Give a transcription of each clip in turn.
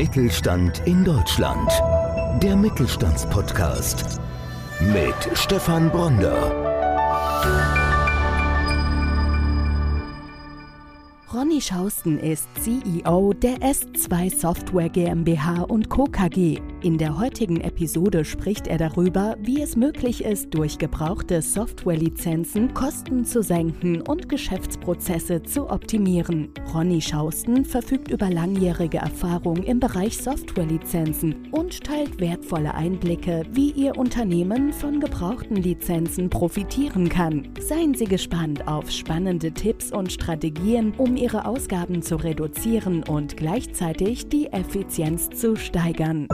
Mittelstand in Deutschland. Der Mittelstandspodcast mit Stefan Bronder. Ronny Schausten ist CEO der S2 Software GmbH und Co. KG. In der heutigen Episode spricht er darüber, wie es möglich ist, durch gebrauchte Softwarelizenzen Kosten zu senken und Geschäftsprozesse zu optimieren. Ronny Schausten verfügt über langjährige Erfahrung im Bereich Softwarelizenzen und teilt wertvolle Einblicke, wie Ihr Unternehmen von gebrauchten Lizenzen profitieren kann. Seien Sie gespannt auf spannende Tipps und Strategien, um ihre Ausgaben zu reduzieren und gleichzeitig die Effizienz zu steigern.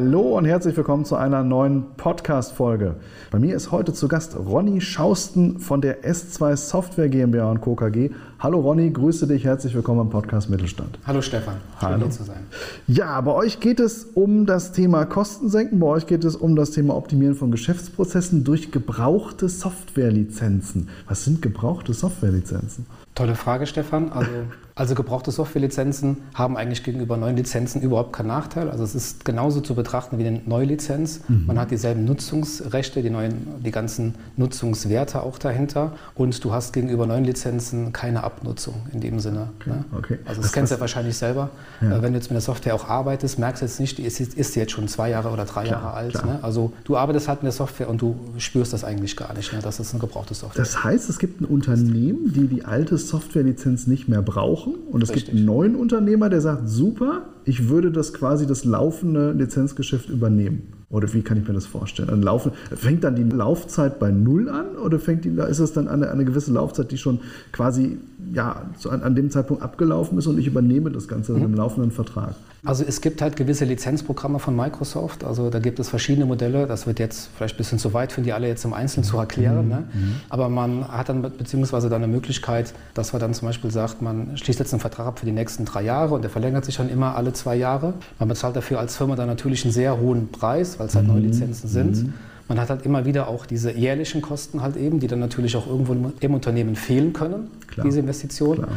Hallo und herzlich willkommen zu einer neuen Podcast-Folge. Bei mir ist heute zu Gast Ronny Schausten von der S2 Software GmbH und Co. KG. Hallo Ronny, grüße dich, herzlich willkommen im Podcast Mittelstand. Hallo Stefan, schön Hallo. hier zu sein. Ja, bei euch geht es um das Thema Kostensenken, bei euch geht es um das Thema Optimieren von Geschäftsprozessen durch gebrauchte Softwarelizenzen. Was sind gebrauchte Softwarelizenzen? Tolle Frage, Stefan. Also, also gebrauchte Softwarelizenzen haben eigentlich gegenüber neuen Lizenzen überhaupt keinen Nachteil. Also es ist genauso zu betrachten wie eine Neue-Lizenz. Mhm. Man hat dieselben Nutzungsrechte, die, neuen, die ganzen Nutzungswerte auch dahinter. Und du hast gegenüber neuen Lizenzen keine Abnutzung in dem Sinne. Okay. Ne? Okay. Also das, das kennst du ja wahrscheinlich selber. Ja. Äh, wenn du jetzt mit der Software auch arbeitest, merkst du jetzt nicht, die ist, ist jetzt schon zwei Jahre oder drei klar, Jahre alt. Ne? Also du arbeitest halt mit der Software und du spürst das eigentlich gar nicht, ne? dass es eine gebrauchte Software Das heißt, es gibt ein Unternehmen, die die alte Softwarelizenz nicht mehr brauchen. Und es Richtig. gibt einen neuen Unternehmer, der sagt, super, ich würde das quasi das laufende Lizenzgeschäft übernehmen. Oder wie kann ich mir das vorstellen? Ein Laufen, fängt dann die Laufzeit bei Null an oder fängt die, ist es dann eine, eine gewisse Laufzeit, die schon quasi ja, so an, an, dem Zeitpunkt abgelaufen ist und ich übernehme das Ganze mhm. im laufenden Vertrag? Also es gibt halt gewisse Lizenzprogramme von Microsoft. Also da gibt es verschiedene Modelle. Das wird jetzt vielleicht ein bisschen zu weit für die alle jetzt im Einzelnen zu erklären. Mhm. Ne? Mhm. Aber man hat dann beziehungsweise dann eine Möglichkeit, dass man dann zum Beispiel sagt, man schließt jetzt einen Vertrag ab für die nächsten drei Jahre und der verlängert sich dann immer alle zwei Jahre. Man bezahlt dafür als Firma dann natürlich einen sehr hohen Preis, weil es halt neue mhm. Lizenzen sind. Man hat halt immer wieder auch diese jährlichen Kosten halt eben, die dann natürlich auch irgendwo im Unternehmen fehlen können, Klar. diese Investition. Klar.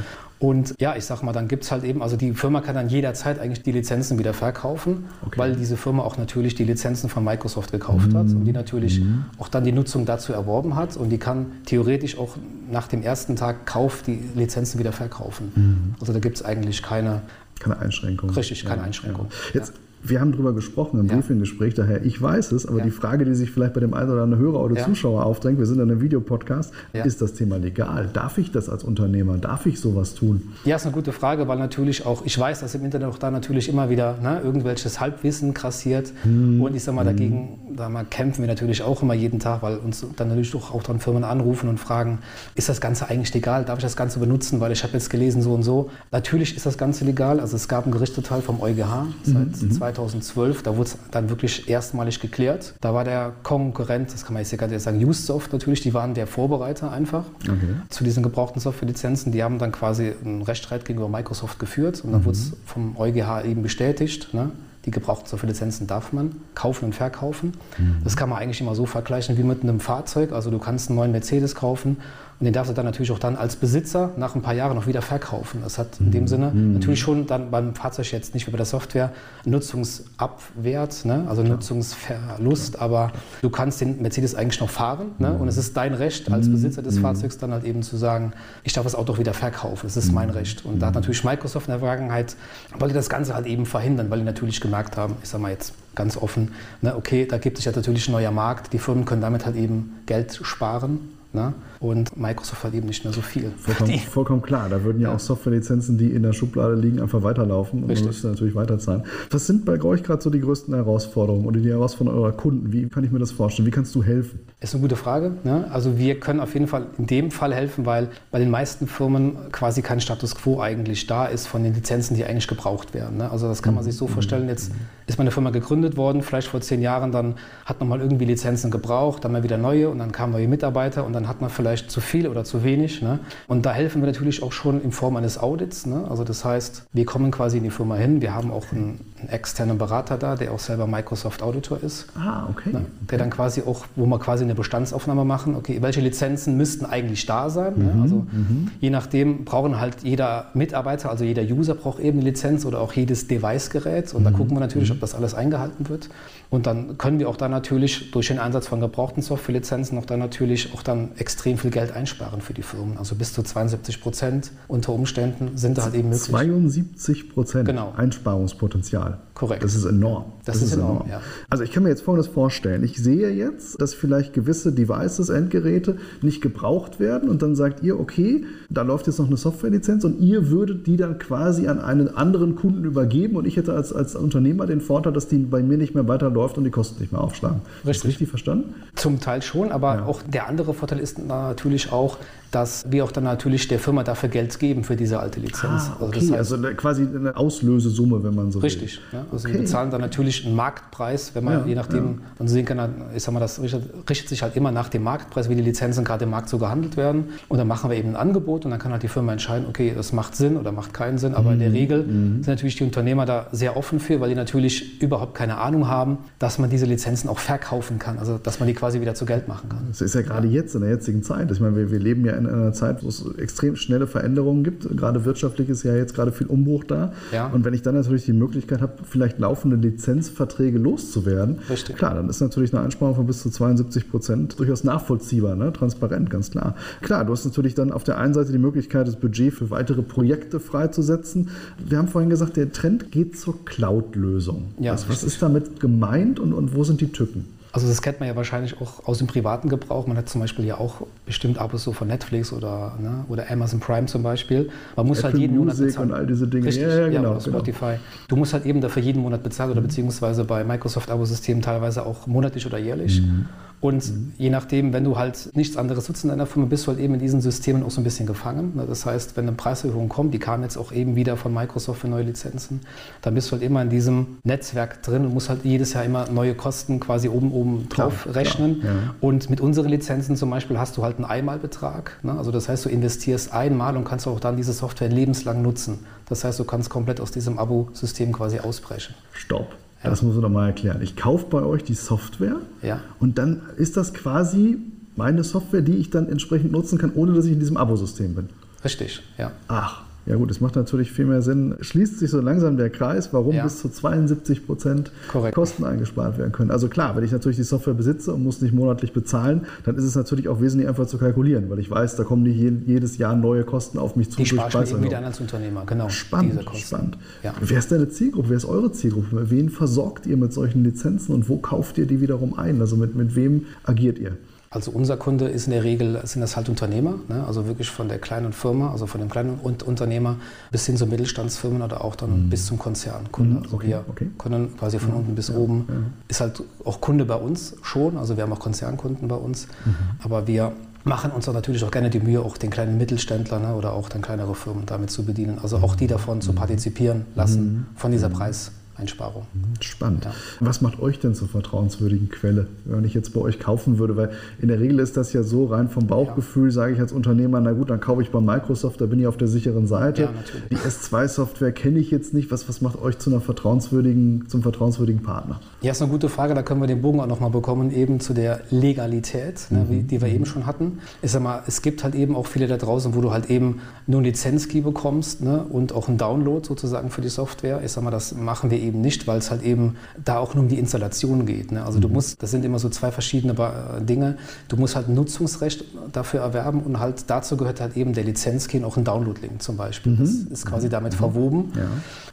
Und ja, ich sag mal, dann gibt es halt eben, also die Firma kann dann jederzeit eigentlich die Lizenzen wieder verkaufen, okay. weil diese Firma auch natürlich die Lizenzen von Microsoft gekauft mhm. hat und die natürlich mhm. auch dann die Nutzung dazu erworben hat und die kann theoretisch auch nach dem ersten Tag Kauf die Lizenzen wieder verkaufen. Mhm. Also da gibt es eigentlich keine, keine Einschränkung. Richtig, keine ja, Einschränkung. Ja. Wir haben darüber gesprochen im ja. Briefinggespräch, daher ich weiß es, aber ja. die Frage, die sich vielleicht bei dem einen oder anderen Hörer oder ja. Zuschauer aufdrängt, wir sind in einem Videopodcast, ist das Thema legal? Darf ich das als Unternehmer? Darf ich sowas tun? Ja, ist eine gute Frage, weil natürlich auch, ich weiß, dass im Internet auch da natürlich immer wieder ne, irgendwelches Halbwissen grassiert hm. und ich sag mal, dagegen hm. da mal kämpfen wir natürlich auch immer jeden Tag, weil uns dann natürlich auch, auch dann Firmen anrufen und fragen, ist das Ganze eigentlich legal? Darf ich das Ganze benutzen? Weil ich habe jetzt gelesen so und so. Natürlich ist das Ganze legal, also es gab ein Gerichtsurteil vom EuGH seit mhm. 2012, mhm. da da wurde es dann wirklich erstmalig geklärt. Da war der Konkurrent, das kann man jetzt gar nicht sagen, Usesoft natürlich, die waren der Vorbereiter einfach okay. zu diesen gebrauchten Softwarelizenzen. Die haben dann quasi einen Rechtsstreit gegenüber Microsoft geführt und dann mhm. wurde es vom EuGH eben bestätigt. Ne? Die gebrauchten Softwarelizenzen darf man kaufen und verkaufen. Mhm. Das kann man eigentlich immer so vergleichen wie mit einem Fahrzeug. Also du kannst einen neuen Mercedes kaufen und den darfst du dann natürlich auch dann als Besitzer nach ein paar Jahren noch wieder verkaufen. Das hat in dem Sinne mhm. natürlich schon dann beim Fahrzeug jetzt nicht wie bei der Software Nutzungsabwert, ne? also Klar. Nutzungsverlust, Klar. aber du kannst den Mercedes eigentlich noch fahren ne? und es ist dein Recht als mhm. Besitzer des mhm. Fahrzeugs dann halt eben zu sagen, ich darf das Auto wieder verkaufen, das ist mein mhm. Recht. Und da hat natürlich Microsoft in der Vergangenheit, wollte das Ganze halt eben verhindern, weil die natürlich gemerkt haben, ich sag mal jetzt ganz offen, ne? okay, da gibt es ja natürlich ein neuer Markt, die Firmen können damit halt eben Geld sparen Ne? Und Microsoft hat eben nicht mehr so viel. Vollkommen, vollkommen klar. Da würden ja, ja. auch Softwarelizenzen, die in der Schublade liegen, einfach weiterlaufen und Richtig. man müsste natürlich weiterzahlen. Was sind bei euch gerade so die größten Herausforderungen oder die Herausforderungen eurer Kunden? Wie kann ich mir das vorstellen? Wie kannst du helfen? Ist eine gute Frage. Ne? Also wir können auf jeden Fall in dem Fall helfen, weil bei den meisten Firmen quasi kein Status quo eigentlich da ist von den Lizenzen, die eigentlich gebraucht werden. Ne? Also das kann man sich so mhm. vorstellen. Jetzt ist meine Firma gegründet worden, vielleicht vor zehn Jahren, dann hat man mal irgendwie Lizenzen gebraucht, dann mal wieder neue und dann kamen neue Mitarbeiter und dann dann hat man vielleicht zu viel oder zu wenig. Ne? Und da helfen wir natürlich auch schon in Form eines Audits. Ne? Also das heißt, wir kommen quasi in die Firma hin. Wir haben auch einen, einen externen Berater da, der auch selber Microsoft Auditor ist. Ah, okay. Ne? Der dann quasi auch, wo wir quasi eine Bestandsaufnahme machen. Okay, welche Lizenzen müssten eigentlich da sein? Ne? Mhm, Also je nachdem brauchen halt jeder Mitarbeiter, also jeder User braucht eben eine Lizenz oder auch jedes Device-Gerät. Und da gucken wir natürlich, ob das alles eingehalten wird. Und dann können wir auch da natürlich durch den Einsatz von gebrauchten Softwarelizenzen auch dann natürlich auch dann extrem viel Geld einsparen für die Firmen. Also bis zu 72 Prozent unter Umständen sind da halt eben möglich. 72 Prozent Genau. Einsparungspotenzial. Korrekt. Das ist enorm. Das ist enorm, ja. Also ich kann mir jetzt Folgendes vorstellen. Ich sehe jetzt, dass vielleicht gewisse Devices, Endgeräte nicht gebraucht werden und dann sagt ihr, okay, da läuft jetzt noch eine Softwarelizenz und ihr würdet die dann quasi an einen anderen Kunden übergeben und ich hätte als, als Unternehmer den Vorteil, dass die bei mir nicht mehr weiterläuft und die Kosten nicht mehr aufschlagen. Das Richtig. richtig verstanden? Zum Teil schon, aber auch der andere Vorteil ist natürlich auch, dass wir auch dann natürlich der Firma dafür Geld geben für diese alte Lizenz. Ah, okay, das heißt, also eine- quasi eine Auslösesumme, wenn man so Richtig. will. Ja. Also Okay. wir bezahlen dann natürlich einen Marktpreis, wenn man Ja, je nachdem, man sehen kann, ich sag mal, das richtet, richtet sich halt immer nach dem Marktpreis, wie die Lizenzen gerade im Markt so gehandelt werden. Und dann machen wir eben ein Angebot und dann kann halt die Firma entscheiden, okay, das macht Sinn oder macht keinen Sinn. Aber in Mhm. der Regel sind natürlich die Unternehmer da sehr offen für, weil die natürlich überhaupt keine Ahnung haben, dass man diese Lizenzen auch verkaufen kann. Also dass man die quasi wieder zu Geld machen kann. Das ist ja gerade jetzt in der jetzigen Zeit. Ich meine, wir, wir leben ja in einer Zeit, wo es extrem schnelle Veränderungen gibt. Gerade wirtschaftlich ist ja jetzt gerade viel Umbruch da. Ja. Und wenn ich dann natürlich die Möglichkeit habe, vielleicht laufende Lizenzverträge loszuwerden, Richtig. klar, dann ist natürlich eine Einsparung von bis zu 72 Prozent durchaus nachvollziehbar, ne? transparent, ganz klar. Klar, du hast natürlich dann auf der einen Seite die Möglichkeit, das Budget für weitere Projekte freizusetzen. Wir haben vorhin gesagt, der Trend geht zur Cloud-Lösung. Ja, was, was ist damit gemeint und, und wo sind die Tücken? Also das kennt man ja wahrscheinlich auch aus dem privaten Gebrauch. Man hat zum Beispiel ja auch bestimmt Abos so von Netflix oder, ne, oder Amazon Prime zum Beispiel. Man muss halt Apple jeden Monat Music bezahlen. und all diese Dinge. Richtig, Ja, ja, genau, oder Spotify. Du musst halt eben dafür jeden Monat bezahlen oder beziehungsweise bei Microsoft-Abo-Systemen teilweise auch monatlich oder jährlich. Mhm. Und je nachdem, wenn du halt nichts anderes nutzt in deiner Firma, bist du halt eben in diesen Systemen auch so ein bisschen gefangen. Ne, Das heißt, wenn eine Preiserhöhung kommt, die kam jetzt auch eben wieder von Microsoft für neue Lizenzen, dann bist du halt immer in diesem Netzwerk drin und musst halt jedes Jahr immer neue Kosten quasi oben oben drauf Klar, rechnen. klar, ja. Und mit unseren Lizenzen zum Beispiel hast du halt einen Einmalbetrag. Ne? Also das heißt, du investierst einmal und kannst auch dann diese Software lebenslang nutzen. Das heißt, du kannst komplett aus diesem Abo-System quasi ausbrechen. Stopp. Ja. Das muss man doch mal erklären. Ich kaufe bei euch die Software Ja. und dann ist das quasi meine Software, die ich dann entsprechend nutzen kann, ohne dass ich in diesem Abosystem bin. Richtig, ja. Ach, ja gut, es macht natürlich viel mehr Sinn. Schließt sich so langsam der Kreis, warum Ja. bis zu 72 Prozent Korrekt. Kosten eingespart werden können. Also klar, wenn ich natürlich die Software besitze und muss nicht monatlich bezahlen, dann ist es natürlich auch wesentlich einfacher zu kalkulieren, weil ich weiß, da kommen nicht je- jedes Jahr neue Kosten auf mich zu. Die Preiserhöhung. wieder an als Unternehmer, genau. Spannend, diese Kosten. spannend. Ja. Wer ist deine Zielgruppe? Wer ist eure Zielgruppe? Wen versorgt ihr mit solchen Lizenzen und wo kauft ihr die wiederum ein? Also mit, mit wem agiert ihr? Also unser Kunde ist in der Regel, sind das halt Unternehmer, ne? also wirklich von der kleinen Firma, also von dem kleinen Un- Unternehmer bis hin zu Mittelstandsfirmen oder auch dann bis zum Konzernkunde. Mhm, Also okay, wir okay. können quasi von unten bis oben, ist halt auch Kunde bei uns schon, also wir haben auch Konzernkunden bei uns, Mhm. aber wir machen uns auch natürlich auch gerne die Mühe, auch den kleinen Mittelständler ne? oder auch dann kleinere Firmen damit zu bedienen, also auch die davon Mhm. zu partizipieren lassen, von dieser Preiseinsparung. Spannend. Ja. Was macht euch denn zur vertrauenswürdigen Quelle, wenn ich jetzt bei euch kaufen würde? Weil in der Regel ist das ja so rein vom Bauchgefühl, sage ich als Unternehmer, na gut, dann kaufe ich bei Microsoft, da bin ich auf der sicheren Seite. Ja, natürlich. Die S2-Software kenne ich jetzt nicht. Was, was macht euch zu einer vertrauenswürdigen, zum vertrauenswürdigen Partner? Ja, ist eine gute Frage. Da können wir den Bogen auch nochmal bekommen, eben zu der Legalität, ne, wie, die wir eben schon hatten. Ich sag mal, es gibt halt eben auch viele da draußen, wo du halt eben nur einen Lizenzkey bekommst ne, und auch einen Download sozusagen für die Software. Ich sag mal, das machen wir eben nicht, weil es halt eben da auch nur um die Installation geht. Ne. Also du musst, das sind immer so zwei verschiedene Ba- Dinge. Du musst halt ein Nutzungsrecht dafür erwerben und halt dazu gehört halt eben der Lizenzkey und auch ein Download-Link zum Beispiel. Das ist quasi damit verwoben. Ja.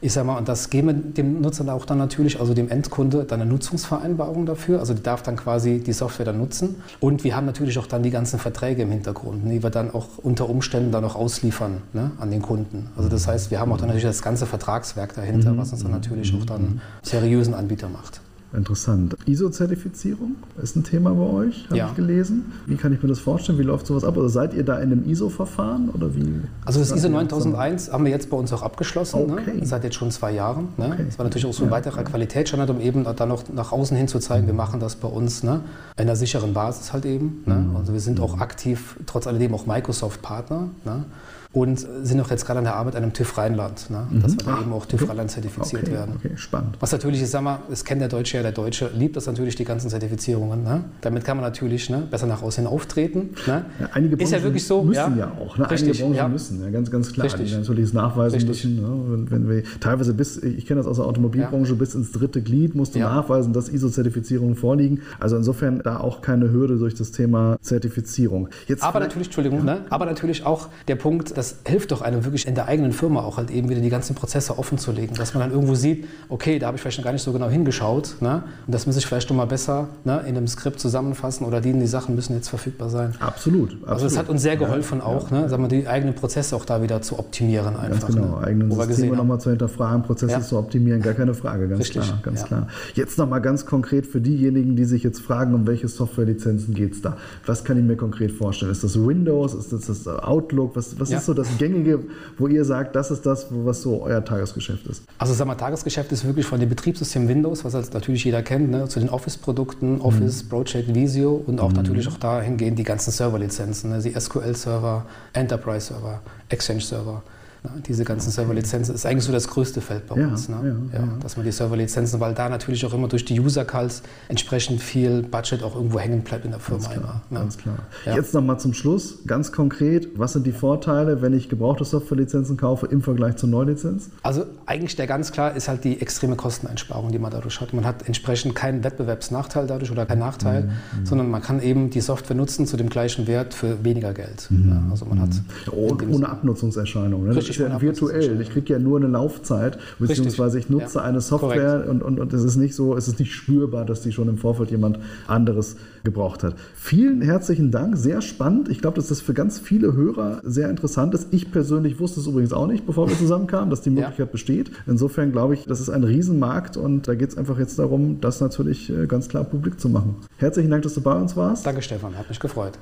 Ich sag mal, und das geben wir dem Nutzer dann auch dann natürlich, also dem Endkunde, dann eine Nutzungsvereinbarung dafür. Also die darf dann quasi die Software dann nutzen. Und wir haben natürlich auch dann die ganzen Verträge im Hintergrund, die wir dann auch unter Umständen dann auch ausliefern ne, an den Kunden. Also das heißt, wir haben auch dann natürlich das ganze Vertragswerk dahinter, was uns dann natürlich auch dann seriösen Anbieter macht. Interessant. ISO-Zertifizierung ist ein Thema bei euch, habe Ja. ich gelesen. Wie kann ich mir das vorstellen? Wie läuft sowas ab? Also seid ihr da in einem ISO-Verfahren oder wie? Also das ISO ihr 9001 haben wir jetzt bei uns auch abgeschlossen, Okay. ne? seit jetzt schon zwei Jahren. Ne? Okay. Das war natürlich auch so ein Ja, weiterer Qualitätsstandard, um eben dann noch nach außen hin zu zeigen, wir machen das bei uns ne? in einer sicheren Basis halt eben. Ne? Mhm. Also wir sind auch aktiv, trotz alledem auch Microsoft-Partner. Ne? Und sind auch jetzt gerade an der Arbeit an einem TÜV Rheinland, ne? dass wir dann eben auch TÜV Rheinland zertifiziert Mhm. okay, werden. Okay, spannend. Was natürlich ist, sag mal, das kennt der Deutsche ja, der Deutsche liebt das natürlich, die ganzen Zertifizierungen. Ne? Damit kann man natürlich ne, besser nach außen auftreten. Ne? Ja, einige ist ja Branchen wirklich so. müssen ja, auch. Ne? Richtig, einige Branchen ja. müssen, ja, ganz, ganz klar. Richtig. Die natürlich es nachweisen Richtig. müssen. Ne? Wenn, wenn wir, teilweise bis, ich kenne das aus der Automobilbranche, bis ins dritte Glied musst du Ja. nachweisen, dass ISO-Zertifizierungen vorliegen. Also insofern da auch keine Hürde durch das Thema Zertifizierung. Jetzt Aber natürlich, Entschuldigung, ne? aber natürlich auch der Punkt, das hilft doch einem wirklich in der eigenen Firma auch halt eben wieder die ganzen Prozesse offen zu legen, dass man dann irgendwo sieht, okay, da habe ich vielleicht noch gar nicht so genau hingeschaut ne? und das muss ich vielleicht noch mal besser ne, in einem Skript zusammenfassen oder die, die Sachen müssen jetzt verfügbar sein. Absolut, absolut. Also es hat uns sehr geholfen auch, ne, sagen wir, die eigenen Prozesse auch da wieder zu optimieren Ganz einfach. genau, ne? eigene Wo wir Systeme nochmal zu hinterfragen, Prozesse Ja. zu optimieren, gar keine Frage, ganz Richtig, klar, ganz ja. klar. Jetzt nochmal ganz konkret für diejenigen, die sich jetzt fragen, um welche Softwarelizenzen geht es da? Was kann ich mir konkret vorstellen? Ist das Windows? Ist das, das Outlook? Was, was Ja. ist so das Gängige, wo ihr sagt, das ist das, was so euer Tagesgeschäft ist? Also sag mal, Tagesgeschäft ist wirklich von dem Betriebssystem Windows, was halt natürlich jeder kennt, ne, zu den Office-Produkten, Office, Project, Visio und auch natürlich auch dahingehend die ganzen Serverlizenzen, ne, die SQL-Server, Enterprise-Server, Exchange-Server. Ne, diese ganzen Serverlizenzen ist eigentlich so das größte Feld bei Ja, uns. Ne? ja, ja. Dass man die Serverlizenzen, weil da natürlich auch immer durch die User-Calls entsprechend viel Budget auch irgendwo hängen bleibt in der Firma Ganz klar, immer. Ne? ganz klar. Jetzt nochmal zum Schluss, ganz konkret, was sind die Vorteile, wenn ich gebrauchte Softwarelizenzen kaufe im Vergleich zur Neulizenz? Also eigentlich der ganz klar ist halt die extreme Kosteneinsparung, die man dadurch hat. Man hat entsprechend keinen Wettbewerbsnachteil dadurch oder keinen Nachteil, Mhm, sondern man kann eben die Software nutzen zu dem gleichen Wert für weniger Geld. Ja, also man hat dem ohne Abnutzungserscheinung. Ne? Ist ja virtuell. Ich kriege ja nur eine Laufzeit, beziehungsweise ich nutze Ja, eine Software korrekt. und, und, und es ist nicht so, es ist nicht spürbar, dass die schon im Vorfeld jemand anderes gebraucht hat. Vielen herzlichen Dank, sehr spannend. Ich glaube, dass das für ganz viele Hörer sehr interessant ist. Ich persönlich wusste es übrigens auch nicht, bevor wir zusammenkamen, dass die Ja. Möglichkeit besteht. Insofern glaube ich, das ist ein Riesenmarkt und da geht es einfach jetzt darum, das natürlich äh, ganz klar publik zu machen. Herzlichen Dank, dass du bei uns warst. Danke Stefan, hat mich gefreut.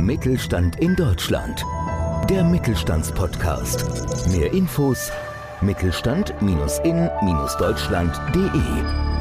Mittelstand in Deutschland. Der Mittelstandspodcast. Mehr Infos mittelstand-in-deutschland.de